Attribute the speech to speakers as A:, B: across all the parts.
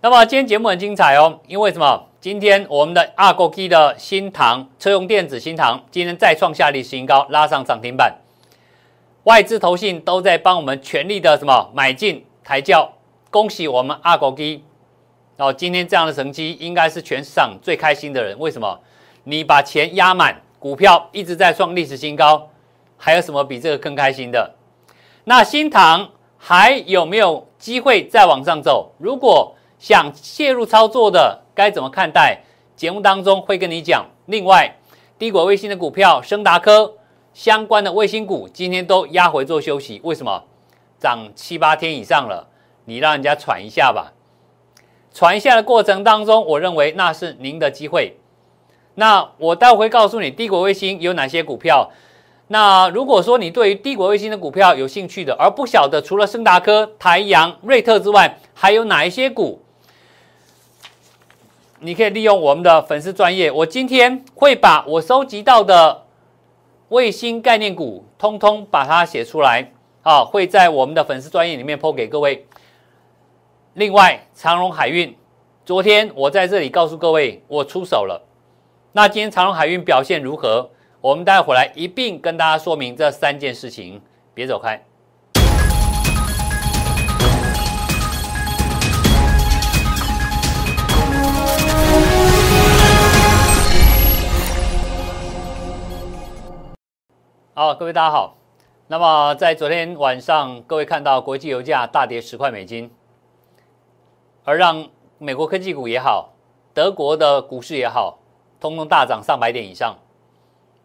A: 那么今天节目很精彩哦，因为什么？今天我们的阿国 K 的新唐车用电子新唐今天再创下历史新高，拉上涨停板。外资投信都在帮我们全力的什么买进抬轿，恭喜我们阿国 K 哦！今天这样的成绩应该是全市场最开心的人。为什么？你把钱压满，股票一直在创历史新高，还有什么比这个更开心的？那新唐还有没有机会再往上走？如果想介入操作的？该怎么看待？节目当中会跟你讲。另外，低轨卫星的股票，升达科相关的卫星股，今天都压回做休息。为什么？涨七八天以上了，你让人家喘一下吧。喘一下的过程当中，我认为那是您的机会。那我待会告诉你低轨卫星有哪些股票。那如果说你对于低轨卫星的股票有兴趣的，而不晓得除了升达科、台阳、瑞特之外，还有哪一些股？你可以利用我们的粉丝专业，我今天会把我收集到的卫星概念股，通通把它写出来啊，会在我们的粉丝专业里面抛给各位。另外，长荣海运，昨天我在这里告诉各位，我出手了。那今天长荣海运表现如何？我们待会来一并跟大家说明这三件事情，别走开。好，各位大家好。那么在昨天晚上，各位看到国际油价大跌十块美金，而让美国科技股也好，德国的股市也好，通通大涨上百点以上。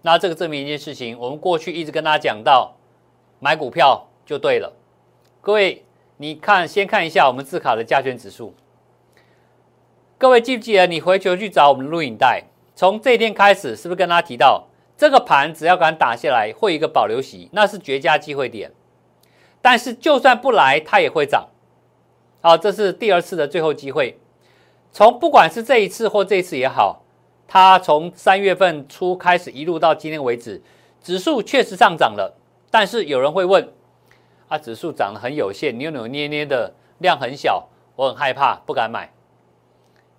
A: 那这个证明一件事情，我们过去一直跟大家讲到，买股票就对了。各位，你看，先看一下我们自卡的加权指数。各位记不记得？你回球去找我们录影带，从这一天开始，是不是跟大家提到？这个盘只要敢打下来，会一个保留席，那是绝佳机会点。但是就算不来，它也会涨。好，这是第二次的最后机会。从不管是这一次或这一次也好，它从三月份初开始一路到今天为止，指数确实上涨了。但是有人会问：啊，指数涨得很有限，扭扭捏捏的量很小，我很害怕，不敢买。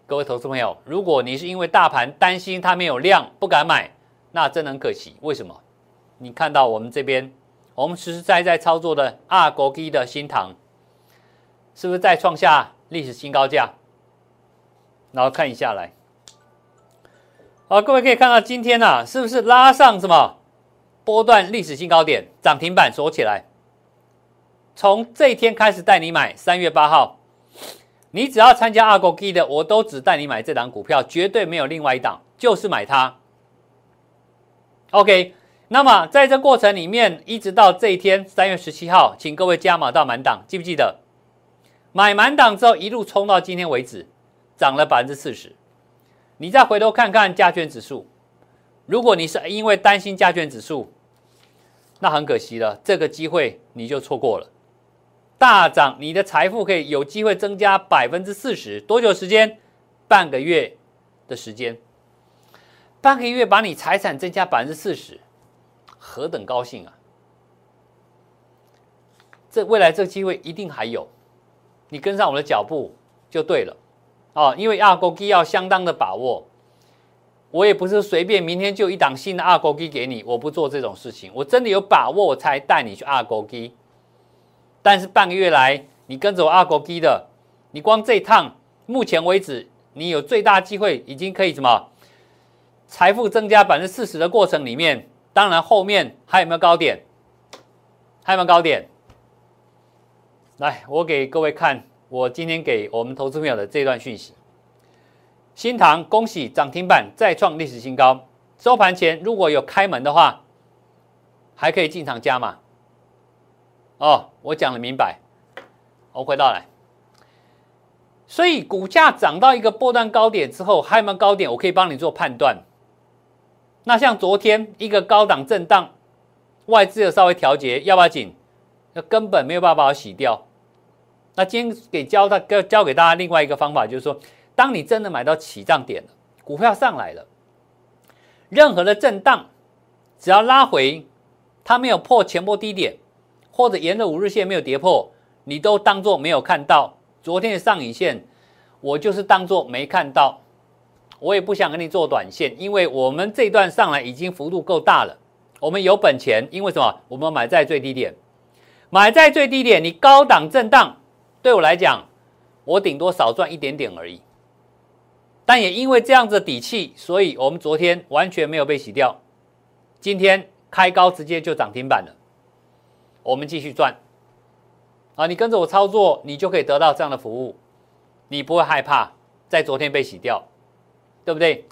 A: 各位投资朋友，如果你是因为大盘担心它没有量，不敢买。那真的很可惜，为什么？你看到我们这边，我们实实在在操作的二国基的新塘，是不是再创下历史新高价？然后看一下来，好，各位可以看到今天呢，是不是拉上什么波段历史新高点，涨停板锁起来？从这一天开始带你买，三月八号，你只要参加二国基的，我都只带你买这档股票，绝对没有另外一档，就是买它。OK，那么在这过程里面，一直到这一天三月十七号，请各位加码到满档，记不记得？买满档之后一路冲到今天为止，涨了百分之四十。你再回头看看加权指数，如果你是因为担心加权指数，那很可惜了，这个机会你就错过了。大涨，你的财富可以有机会增加百分之四十，多久时间？半个月的时间。半个月把你财产增加百分之四十，何等高兴啊！这未来这个机会一定还有，你跟上我的脚步就对了哦。因为二勾机要相当的把握，我也不是随便明天就一档新的二勾机给你，我不做这种事情，我真的有把握我才带你去二勾机。但是半个月来，你跟着我二勾机的，你光这一趟，目前为止，你有最大机会已经可以什么？财富增加百分之四十的过程里面，当然后面还有没有高点？还有没有高点？来，我给各位看我今天给我们投资朋友的这段讯息。新塘恭喜涨停板再创历史新高，收盘前如果有开门的话，还可以进场加码。哦，我讲的明白。我回到来，所以股价涨到一个波段高点之后，还有没有高点？我可以帮你做判断。那像昨天一个高档震荡，外资有稍微调节，要不要紧？那根本没有办法把它洗掉。那今天给教他教教给大家另外一个方法，就是说，当你真的买到起涨点了，股票上来了，任何的震荡，只要拉回，它没有破前波低点，或者沿着五日线没有跌破，你都当做没有看到。昨天的上影线，我就是当做没看到，我也不想跟你做短线，因为我们这段上来已经幅度够大了，我们有本钱，因为什么？我们买在最低点，买在最低点，你高档震荡，对我来讲，我顶多少赚一点点而已。但也因为这样子的底气，所以我们昨天完全没有被洗掉，今天开高直接就涨停板了，我们继续赚。啊，你跟着我操作，你就可以得到这样的服务，你不会害怕在昨天被洗掉，对不对？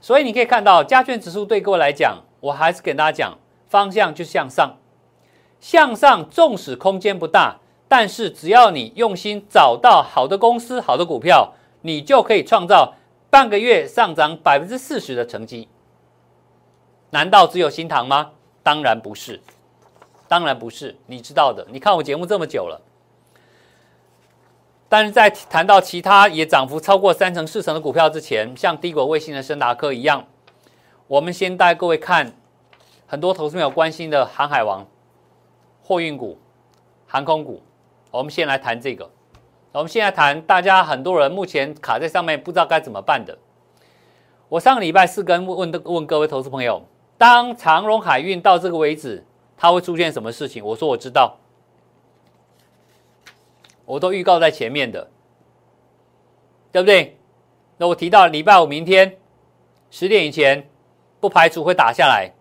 A: 所以你可以看到加权指数对各位来讲，我还是跟大家讲，方向就向上，向上，纵使空间不大，但是只要你用心找到好的公司、好的股票，你就可以创造半个月上涨百分之四十的成绩。难道只有新塘吗？当然不是。当然不是，你知道的。你看我节目这么久了，但是在谈到其他也涨幅超过三成、四成的股票之前，像低轨卫星的深达科一样，我们先带各位看很多投资朋友关心的航海王、货运股、航空股。我们先来谈这个。我们现在谈大家很多人目前卡在上面不知道该怎么办的。我上个礼拜四跟问问问各位投资朋友，当长荣海运到这个为止。它会出现什么事情？我说我知道，我都预告在前面的，对不对？那我提到礼拜五明天十点以前，不排除会打下来，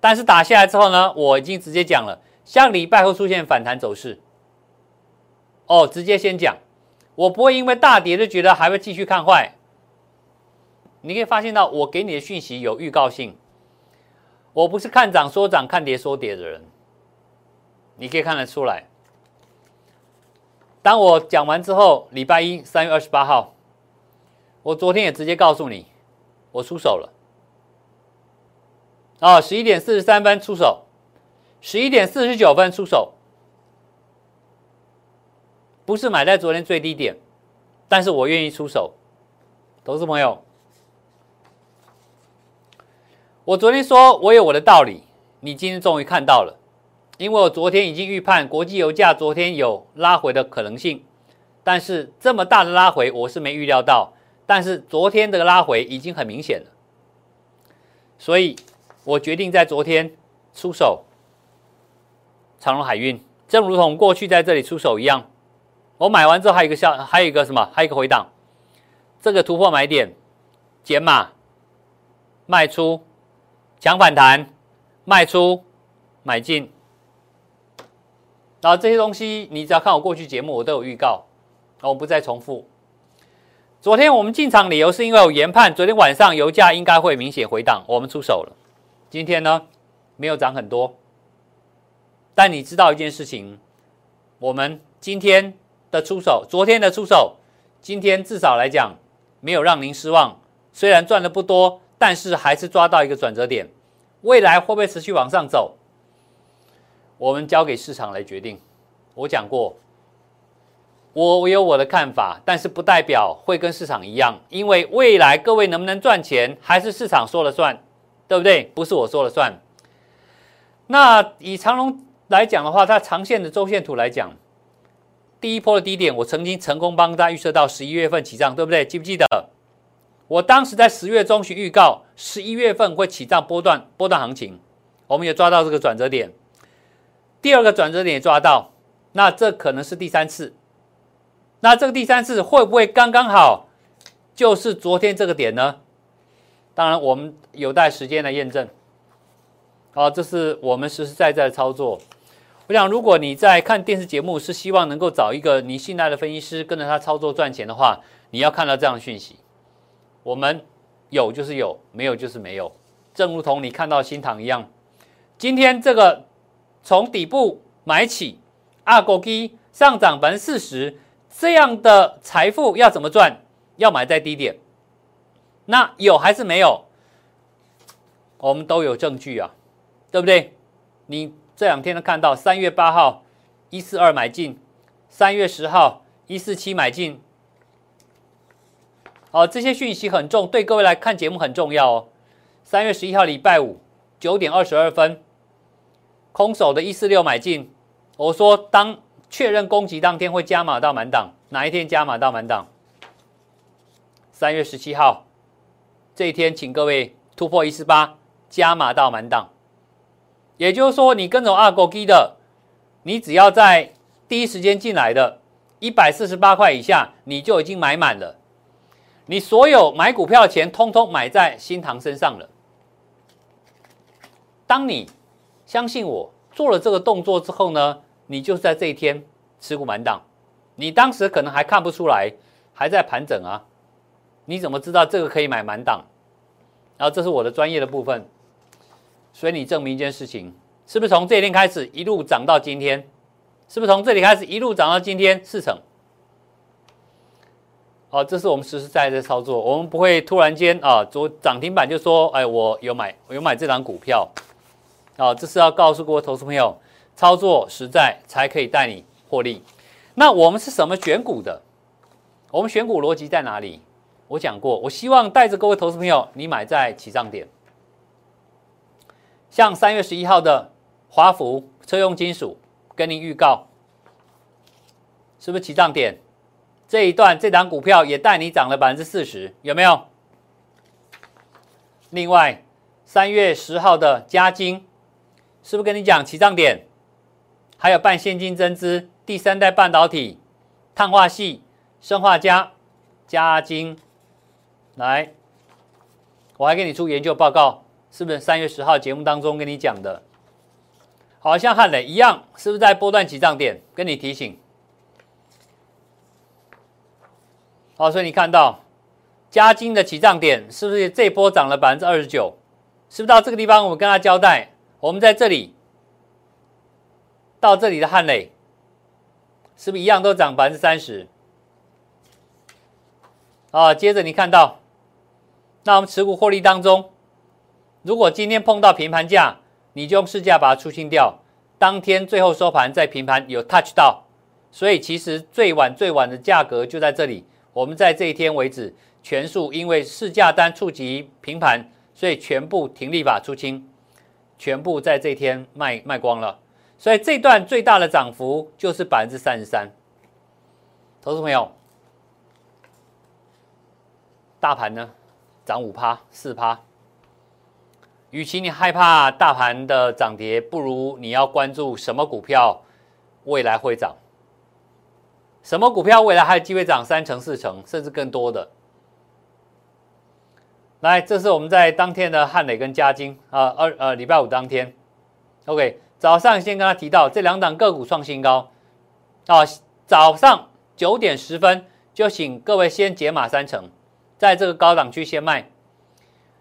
A: 但是打下来之后呢，我已经直接讲了，下个礼拜会出现反弹走势。哦，直接先讲，我不会因为大跌就觉得还会继续看坏。你可以发现到，我给你的讯息有预告性。我不是看涨说涨、看跌说跌的人，你可以看得出来。当我讲完之后，礼拜一三月二十八号，我昨天也直接告诉你，我出手了。啊，十一点四十三分出手，十一点四十九分出手，不是买在昨天最低点，但是我愿意出手，投资朋友。我昨天说，我有我的道理，你今天终于看到了，因为我昨天已经预判国际油价昨天有拉回的可能性，但是这么大的拉回我是没预料到，但是昨天这个拉回已经很明显了，所以我决定在昨天出手。长隆海运，正如同过去在这里出手一样，我买完之后还有一个下，还有一个什么，还有一个回档，这个突破买点减码卖出。强反弹，卖出，买进，然后这些东西你只要看我过去节目，我都有预告，我不再重复。昨天我们进场理由是因为有研判，昨天晚上油价应该会明显回档，我们出手了。今天呢，没有涨很多，但你知道一件事情，我们今天的出手，昨天的出手，今天至少来讲没有让您失望，虽然赚的不多。但是还是抓到一个转折点，未来会不会持续往上走？我们交给市场来决定。我讲过，我我有我的看法，但是不代表会跟市场一样，因为未来各位能不能赚钱，还是市场说了算，对不对？不是我说了算。那以长龙来讲的话，它长线的周线图来讲，第一波的低点，我曾经成功帮大家预测到十一月份起涨，对不对？记不记得？我当时在十月中旬预告，十一月份会起涨波段波段行情，我们也抓到这个转折点，第二个转折点抓到，那这可能是第三次，那这个第三次会不会刚刚好就是昨天这个点呢？当然，我们有待时间来验证。好，这是我们实实在在的操作。我想，如果你在看电视节目，是希望能够找一个你信赖的分析师，跟着他操作赚钱的话，你要看到这样的讯息。我们有就是有，没有就是没有，正如同你看到新塘一样。今天这个从底部买起，阿狗基上涨百分之四十，这样的财富要怎么赚？要买在低点。那有还是没有？我们都有证据啊，对不对？你这两天都看到，三月八号一四二买进，三月十号一四七买进。好，这些讯息很重，对各位来看节目很重要哦。三月十一号礼拜五九点二十二分，空手的一四六买进，我说当确认攻击当天会加码到满档，哪一天加码到满档？三月十七号这一天，请各位突破一四八，加码到满档。也就是说，你跟着阿狗基的，你只要在第一时间进来的，一百四十八块以下，你就已经买满了。你所有买股票钱，通通买在新塘身上了。当你相信我做了这个动作之后呢，你就是在这一天持股满档。你当时可能还看不出来，还在盘整啊。你怎么知道这个可以买满档？然后这是我的专业的部分。所以你证明一件事情，是不是从这一天开始一路涨到今天？是不是从这里开始一路涨到今天四成？好，这是我们实实在在的操作，我们不会突然间啊，昨涨停板就说，哎，我有买，我有买这张股票。好，这是要告诉各位投资朋友，操作实在才可以带你获利。那我们是什么选股的？我们选股逻辑在哪里？我讲过，我希望带着各位投资朋友，你买在起涨点。像三月十一号的华福车用金属，跟您预告，是不是起涨点？这一段这档股票也带你涨了百分之四十，有没有？另外，三月十号的嘉金，是不是跟你讲起涨点？还有半现金增资、第三代半导体、碳化系、生化加、加金，来，我还给你出研究报告。是不是三月十号节目当中跟你讲的？好像汉磊一样，是不是在波段起涨点跟你提醒？好，所以你看到加金的起涨点是不是这波涨了百分之二十九？是不是到这个地方我跟他交代？我们在这里到这里的汉磊是不是一样都涨百分之三十？啊，接着你看到，那我们持股获利当中。如果今天碰到平盘价，你就用市价把它出清掉。当天最后收盘在平盘有 touch 到，所以其实最晚最晚的价格就在这里。我们在这一天为止，全数因为市价单触及平盘，所以全部停利法出清，全部在这天卖卖光了。所以这段最大的涨幅就是百分之三十三。投资朋友，大盘呢涨五趴四趴。与其你害怕大盘的涨跌，不如你要关注什么股票未来会涨，什么股票未来还有机会涨三成、四成，甚至更多的。来，这是我们在当天的汉磊跟嘉金啊，二呃礼拜五当天，OK，早上先跟他提到这两档个股创新高啊，早上九点十分就请各位先解码三成，在这个高档区先卖。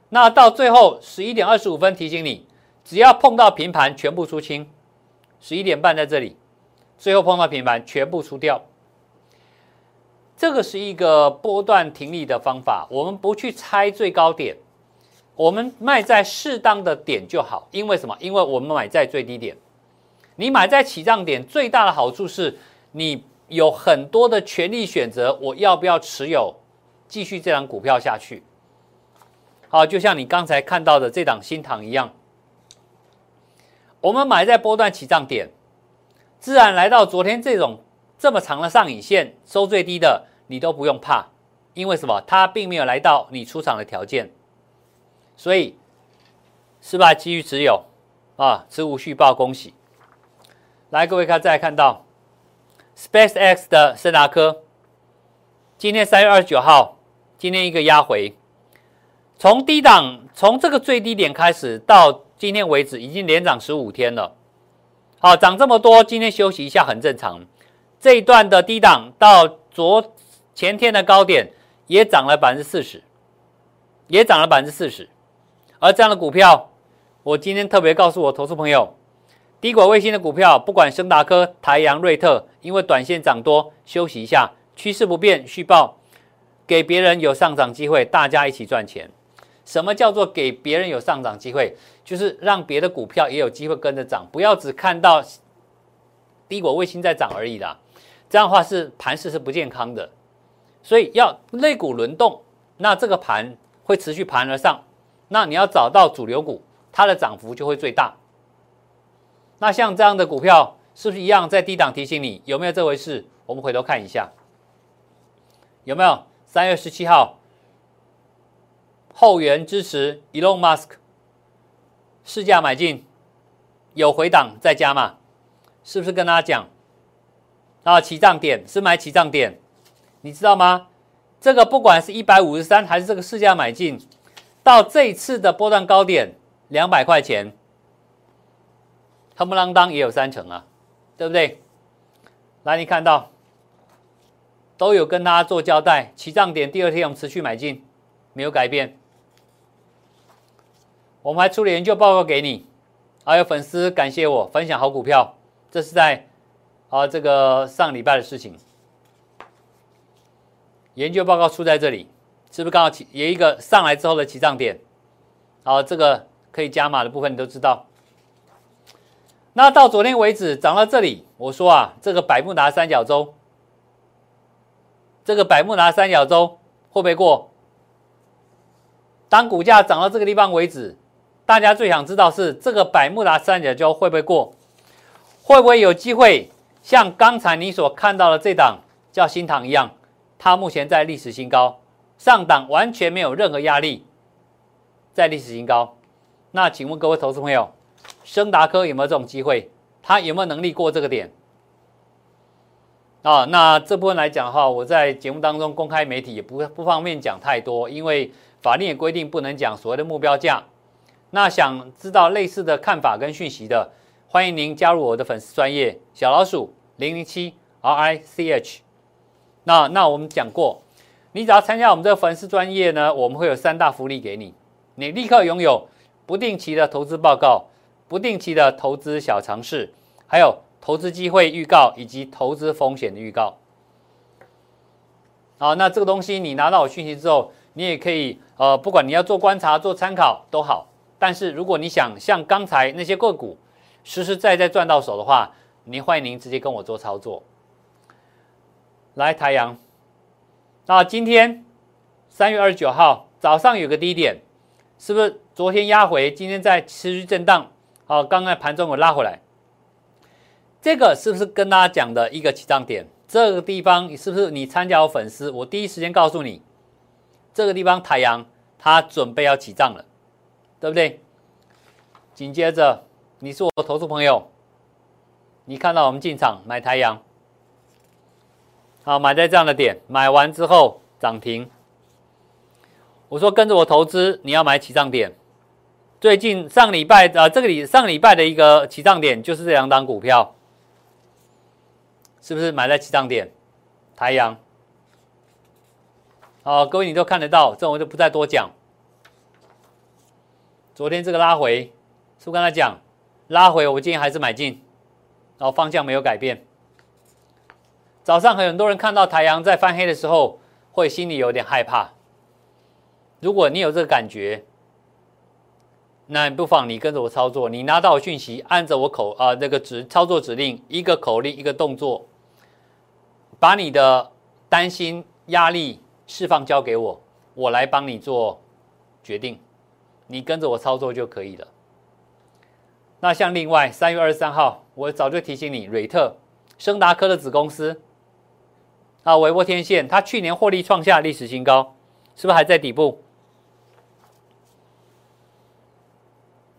A: 那到最后十一点二十五分提醒你，只要碰到平盘全部出清。十一点半在这里，最后碰到平盘全部出掉。这个是一个波段停利的方法，我们不去猜最高点，我们卖在适当的点就好。因为什么？因为我们买在最低点。你买在起涨点最大的好处是，你有很多的权利选择，我要不要持有，继续这张股票下去。好，就像你刚才看到的这档新塘一样，我们买在波段起涨点，自然来到昨天这种这么长的上影线收最低的，你都不用怕，因为什么？它并没有来到你出场的条件，所以是吧？继续持有啊，持无续报，恭喜！来，各位看，再来看到 Space X 的森达科，今天三月二十九号，今天一个压回。从低档，从这个最低点开始到今天为止，已经连涨十五天了。好，涨这么多，今天休息一下很正常。这一段的低档到昨前天的高点也涨了百分之四十，也涨了百分之四十。而这样的股票，我今天特别告诉我投资朋友，低轨卫星的股票，不管升达科、台阳、瑞特，因为短线涨多，休息一下，趋势不变，续报，给别人有上涨机会，大家一起赚钱。什么叫做给别人有上涨机会？就是让别的股票也有机会跟着涨，不要只看到低轨卫星在涨而已啦。这样的话是盘势是不健康的，所以要肋股轮动，那这个盘会持续盘而上。那你要找到主流股，它的涨幅就会最大。那像这样的股票是不是一样在低档提醒你？有没有这回事？我们回头看一下，有没有？三月十七号。后援支持 Elon Musk，市价买进，有回档再加嘛？是不是跟大家讲？啊，起涨点是买起涨点，你知道吗？这个不管是一百五十三还是这个市价买进，到这一次的波段高点两百块钱，夯不啷当也有三成啊，对不对？来，你看到都有跟大家做交代，起涨点第二天我们持续买进，没有改变。我们还出了研究报告给你，还有粉丝感谢我分享好股票，这是在啊这个上礼拜的事情。研究报告出在这里，是不是刚好起有一个上来之后的起涨点？好，这个可以加码的部分你都知道。那到昨天为止涨到这里，我说啊，这个百慕达三角洲，这个百慕达三角洲会不会过？当股价涨到这个地方为止，大家最想知道是这个百慕达三角洲会不会过？会不会有机会像刚才你所看到的这档叫新塘一样？它目前在历史新高，上档完全没有任何压力，在历史新高。那请问各位投资朋友，升达科有没有这种机会？它有没有能力过这个点？啊，那这部分来讲的话，我在节目当中公开媒体也不不方便讲太多，因为法令也规定不能讲所谓的目标价。那想知道类似的看法跟讯息的，欢迎您加入我的粉丝专业小老鼠零零七 R I C H。那那我们讲过，你只要参加我们这个粉丝专业呢，我们会有三大福利给你，你立刻拥有不定期的投资报告、不定期的投资小尝试，还有投资机会预告以及投资风险的预告。好，那这个东西你拿到我讯息之后，你也可以呃，不管你要做观察、做参考都好。但是如果你想像刚才那些个股实实在在赚到手的话，您欢迎您直接跟我做操作。来太阳，那今天三月二十九号早上有个低点，是不是昨天压回，今天在持续震荡？好，刚刚盘中我拉回来，这个是不是跟大家讲的一个起涨点？这个地方是不是你参加我粉丝？我第一时间告诉你，这个地方太阳它准备要起涨了，对不对？紧接着你是我投资朋友，你看到我们进场买太阳。好，买在这样的点，买完之后涨停。我说跟着我投资，你要买起涨点。最近上礼拜啊，这个礼上礼拜的一个起涨点就是这两档股票，是不是买在起涨点？太阳。好，各位你都看得到，这我就不再多讲。昨天这个拉回，是不是跟他讲拉回？我今天还是买进，然后方向没有改变。早上很多人看到太阳在翻黑的时候，会心里有点害怕。如果你有这个感觉，那不妨你跟着我操作，你拿到讯息，按着我口啊那个指操作指令，一个口令一个动作，把你的担心压力释放交给我，我来帮你做决定，你跟着我操作就可以了。那像另外三月二十三号，我早就提醒你，瑞特升达科的子公司。啊，维沃天线，它去年获利创下历史新高，是不是还在底部？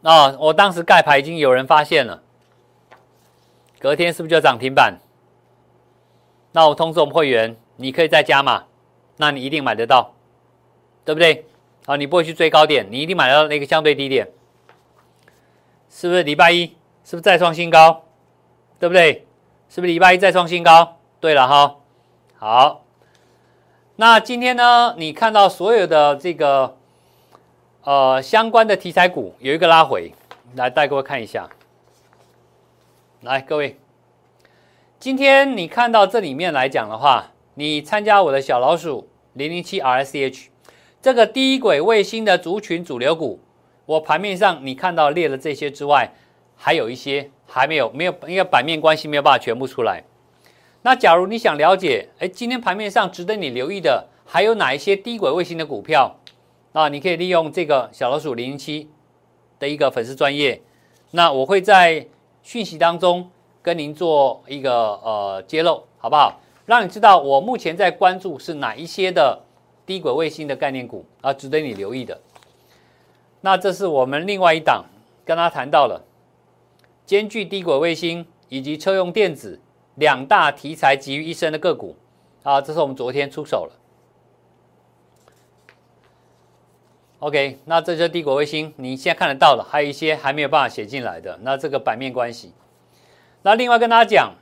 A: 啊，我当时盖牌已经有人发现了，隔天是不是就涨停板？那我通知我们会员，你可以再加码，那你一定买得到，对不对？啊，你不会去追高点，你一定买到那个相对低点，是不是？礼拜一是不是再创新高？对不对？是不是礼拜一再创新高？对了哈。好，那今天呢？你看到所有的这个呃相关的题材股有一个拉回，来带各位看一下。来，各位，今天你看到这里面来讲的话，你参加我的小老鼠零零七 R C H 这个低轨卫星的族群主流股，我盘面上你看到列了这些之外，还有一些还没有没有，因为版面关系没有办法全部出来。那假如你想了解，哎，今天盘面上值得你留意的还有哪一些低轨卫星的股票？啊，你可以利用这个小老鼠零零七的一个粉丝专业，那我会在讯息当中跟您做一个呃揭露，好不好？让你知道我目前在关注是哪一些的低轨卫星的概念股啊，值得你留意的。那这是我们另外一档跟他谈到了，兼具低轨卫星以及车用电子两大题材集于一身的个股啊，这是我们昨天出手了。OK，那这就是低轨卫星，你现在看得到了，还有一些还没有办法写进来的，那这个版面关系。那另外跟大家讲，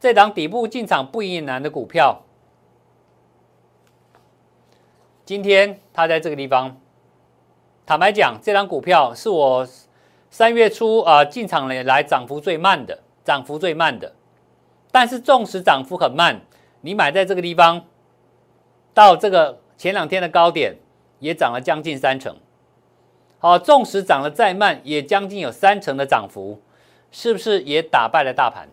A: 这档底部进场不也难的股票，今天它在这个地方，坦白讲，这张股票是我三月初啊进场来来涨幅最慢的，涨幅最慢的，但是纵使涨幅很慢，你买在这个地方，到这个前两天的高点。也涨了将近三成，好，纵使涨得再慢，也将近有三成的涨幅，是不是也打败了大盘？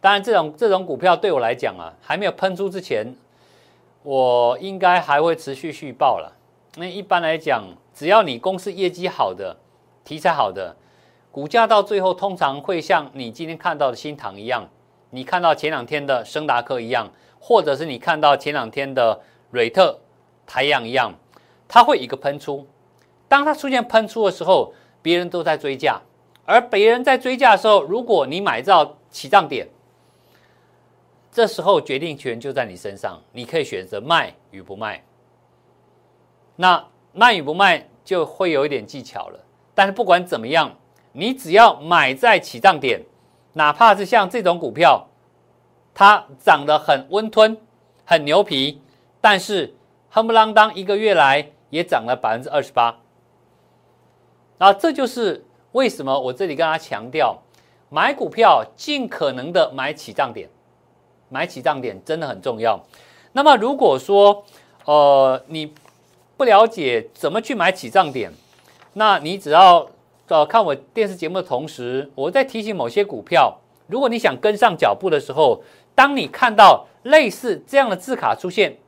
A: 当然，这种这种股票对我来讲啊，还没有喷出之前，我应该还会持续续报了。那一般来讲，只要你公司业绩好的、题材好的，股价到最后通常会像你今天看到的新塘一样，你看到前两天的升达科一样，或者是你看到前两天的瑞特、台阳一样。它会一个喷出，当它出现喷出的时候，别人都在追价，而别人在追价的时候，如果你买到起涨点，这时候决定权就在你身上，你可以选择卖与不卖。那卖与不卖就会有一点技巧了，但是不管怎么样，你只要买在起涨点，哪怕是像这种股票，它涨得很温吞、很牛皮，但是夯不啷当一个月来。也涨了百分之二十八，啊，这就是为什么我这里跟大家强调，买股票尽可能的买起涨点，买起涨点真的很重要。那么如果说，呃，你不了解怎么去买起涨点，那你只要呃看我电视节目的同时，我在提醒某些股票，如果你想跟上脚步的时候，当你看到类似这样的字卡出现。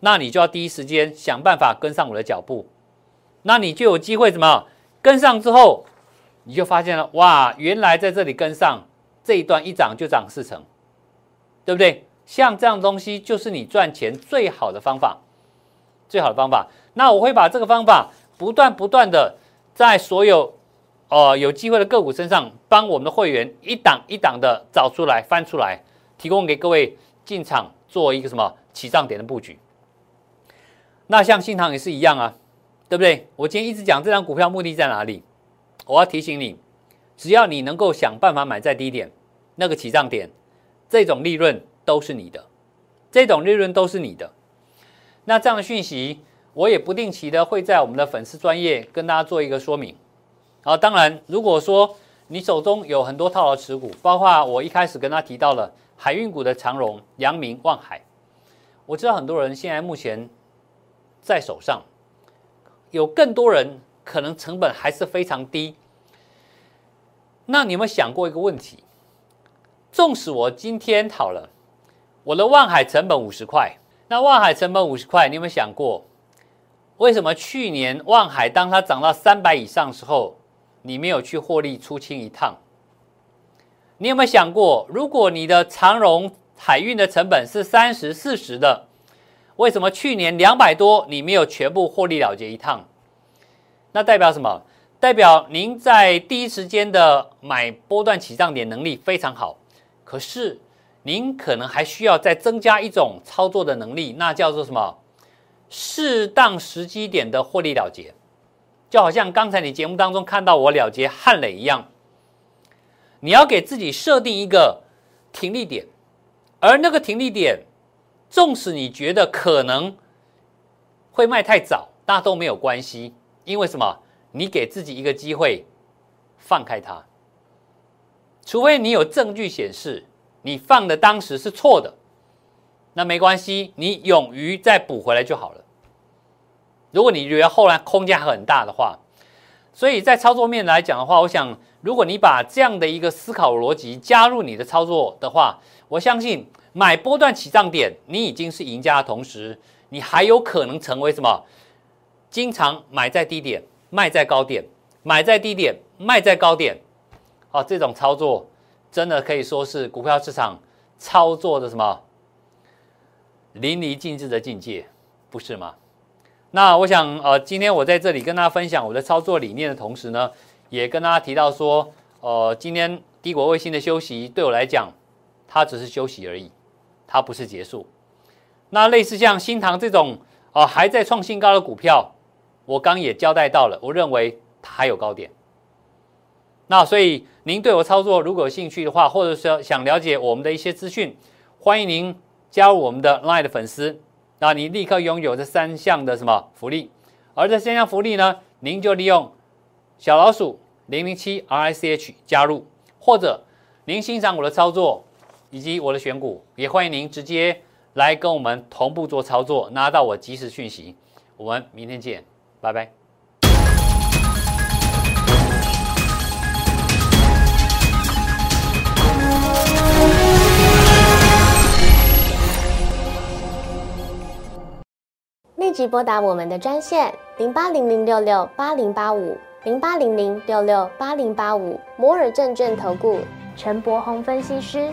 A: 那你就要第一时间想办法跟上我的脚步，那你就有机会怎么跟上之后，你就发现了哇，原来在这里跟上这一段一涨就涨四成，对不对？像这样东西就是你赚钱最好的方法，最好的方法。那我会把这个方法不断不断的在所有哦有机会的个股身上，帮我们的会员一档一档的找出来翻出来，提供给各位进场做一个什么起涨点的布局。那像新塘也是一样啊，对不对？我今天一直讲这张股票目的在哪里？我要提醒你，只要你能够想办法买在低点，那个起涨点，这种利润都是你的，这种利润都是你的。那这样的讯息，我也不定期的会在我们的粉丝专业跟大家做一个说明。啊，当然，如果说你手中有很多套牢持股，包括我一开始跟他提到了海运股的长荣、阳明、望海，我知道很多人现在目前。在手上，有更多人可能成本还是非常低。那你有没有想过一个问题？纵使我今天好了，我的望海成本五十块，那万海成本五十块，你有没有想过，为什么去年万海当它涨到三百以上的时候，你没有去获利出清一趟？你有没有想过，如果你的长荣海运的成本是三十四十的？为什么去年两百多你没有全部获利了结一趟？那代表什么？代表您在第一时间的买波段起涨点能力非常好。可是您可能还需要再增加一种操作的能力，那叫做什么？适当时机点的获利了结。就好像刚才你节目当中看到我了结汉磊一样，你要给自己设定一个停利点，而那个停利点。纵使你觉得可能会卖太早，那都没有关系，因为什么？你给自己一个机会，放开它。除非你有证据显示你放的当时是错的，那没关系，你勇于再补回来就好了。如果你觉得后来空间很大的话，所以在操作面来讲的话，我想，如果你把这样的一个思考逻辑加入你的操作的话，我相信。买波段起涨点，你已经是赢家的同时，你还有可能成为什么？经常买在低点，卖在高点，买在低点，卖在高点。哦，这种操作真的可以说是股票市场操作的什么淋漓尽致的境界，不是吗？那我想，呃，今天我在这里跟大家分享我的操作理念的同时呢，也跟大家提到说，呃，今天帝国卫星的休息对我来讲，它只是休息而已，它不是结束。那类似像新唐这种，呃，还在创新高的股票，我刚也交代到了，我认为它还有高点。那所以您对我操作如果有兴趣的话，或者说想了解我们的一些资讯，欢迎您加入我们的 Line 的粉丝。那你立刻拥有这三项的什么福利？而这三项福利呢，您就利用小老鼠零零七 R I C H 加入，或者您欣赏我的操作以及我的选股，也欢迎您直接来跟我们同步做操作，拿到我及时讯息。我们明天见，拜拜。
B: 即拨打我们的专线零八零零六六八零八五零八零零六六八零八五摩尔证券投顾陈柏宏分析师。